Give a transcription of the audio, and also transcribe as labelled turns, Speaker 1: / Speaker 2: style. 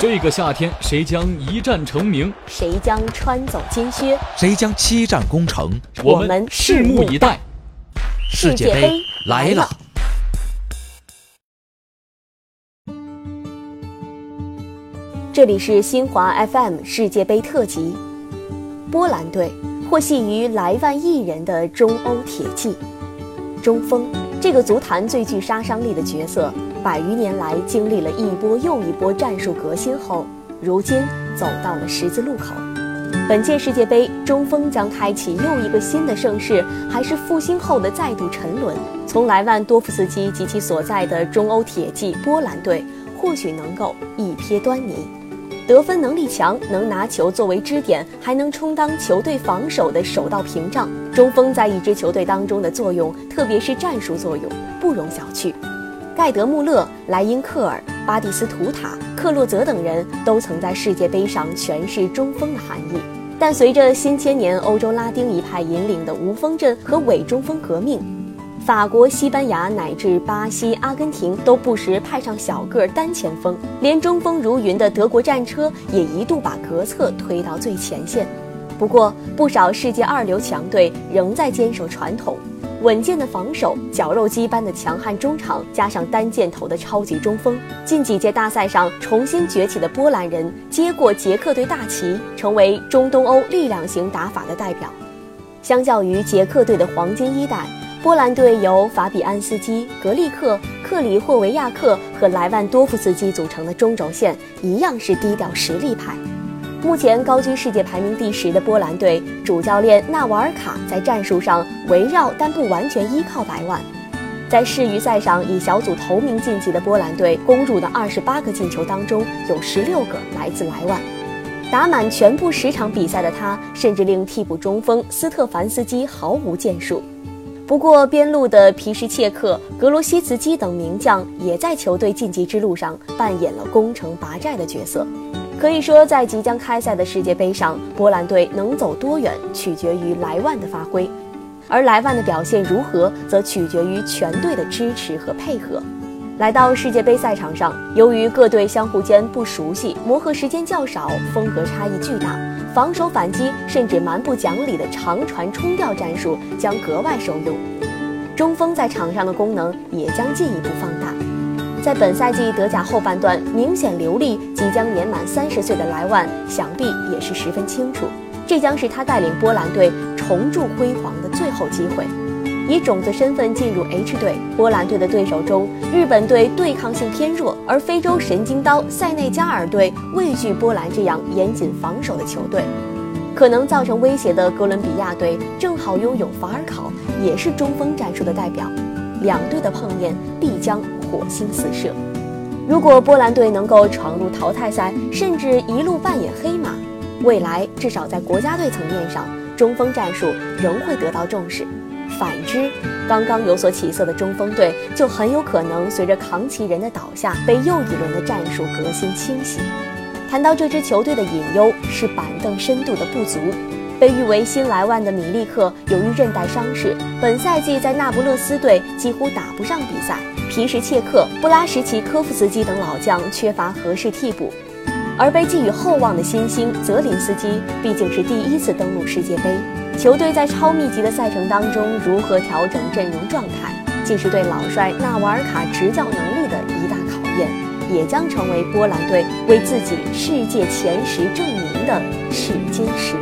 Speaker 1: 这个夏天，谁将一战成名？
Speaker 2: 谁将穿走金靴？
Speaker 3: 谁将七战攻城？
Speaker 1: 我们拭目以待。
Speaker 3: 世界杯来了！
Speaker 2: 这里是新华 FM 世界杯特辑。波兰队获系于莱万一人的中欧铁骑，中锋这个足坛最具杀伤力的角色。百余年来经历了一波又一波战术革新后，如今走到了十字路口。本届世界杯，中锋将开启又一个新的盛世，还是复兴后的再度沉沦？从莱万多夫斯基及其所在的中欧铁骑波兰队，或许能够一瞥端倪。得分能力强，能拿球作为支点，还能充当球队防守的首道屏障。中锋在一支球队当中的作用，特别是战术作用，不容小觑。盖德·穆勒、莱因克尔、巴蒂斯图塔、克洛泽等人都曾在世界杯上诠释中锋的含义，但随着新千年欧洲拉丁一派引领的无锋阵和伪中锋革命，法国、西班牙乃至巴西、阿根廷都不时派上小个单前锋，连中锋如云的德国战车也一度把格策推到最前线。不过，不少世界二流强队仍在坚守传统。稳健的防守，绞肉机般的强悍中场，加上单箭头的超级中锋，近几届大赛上重新崛起的波兰人接过捷克队大旗，成为中东欧力量型打法的代表。相较于捷克队的黄金一代，波兰队由法比安斯基、格利克、克里霍维亚克和莱万多夫斯基组成的中轴线，一样是低调实力派。目前高居世界排名第十的波兰队主教练纳瓦尔卡在战术上围绕但不完全依靠莱万，在世预赛上以小组头名晋级的波兰队攻入的二十八个进球当中有十六个来自莱万，打满全部十场比赛的他甚至令替补中锋斯特凡斯基毫无建树。不过边路的皮什切克、格罗西茨基等名将也在球队晋级之路上扮演了攻城拔寨的角色。可以说，在即将开赛的世界杯上，波兰队能走多远，取决于莱万的发挥；而莱万的表现如何，则取决于全队的支持和配合。来到世界杯赛场上，由于各队相互间不熟悉，磨合时间较少，风格差异巨大，防守反击甚至蛮不讲理的长传冲吊战术将格外受用。中锋在场上的功能也将进一步放大。在本赛季德甲后半段明显流利，即将年满三十岁的莱万，想必也是十分清楚，这将是他带领波兰队重铸辉煌的最后机会。以种子身份进入 H 队，波兰队的对手中，日本队对抗性偏弱，而非洲神经刀塞内加尔队畏惧波兰这样严谨防守的球队，可能造成威胁的哥伦比亚队正好拥有法尔考，也是中锋战术的代表，两队的碰面必将。火星四射。如果波兰队能够闯入淘汰赛，甚至一路扮演黑马，未来至少在国家队层面上，中锋战术仍会得到重视。反之，刚刚有所起色的中锋队就很有可能随着扛旗人的倒下，被又一轮的战术革新清洗。谈到这支球队的隐忧，是板凳深度的不足。被誉为新莱万的米利克，由于韧带伤势，本赛季在那不勒斯队几乎打不上比赛。皮什切克、布拉什奇科夫斯基等老将缺乏合适替补，而被寄予厚望的新星泽林斯基毕竟是第一次登陆世界杯，球队在超密集的赛程当中如何调整阵容状态，既是对老帅纳瓦尔卡执教能力的一大考验，也将成为波兰队为自己世界前十证明的试金石。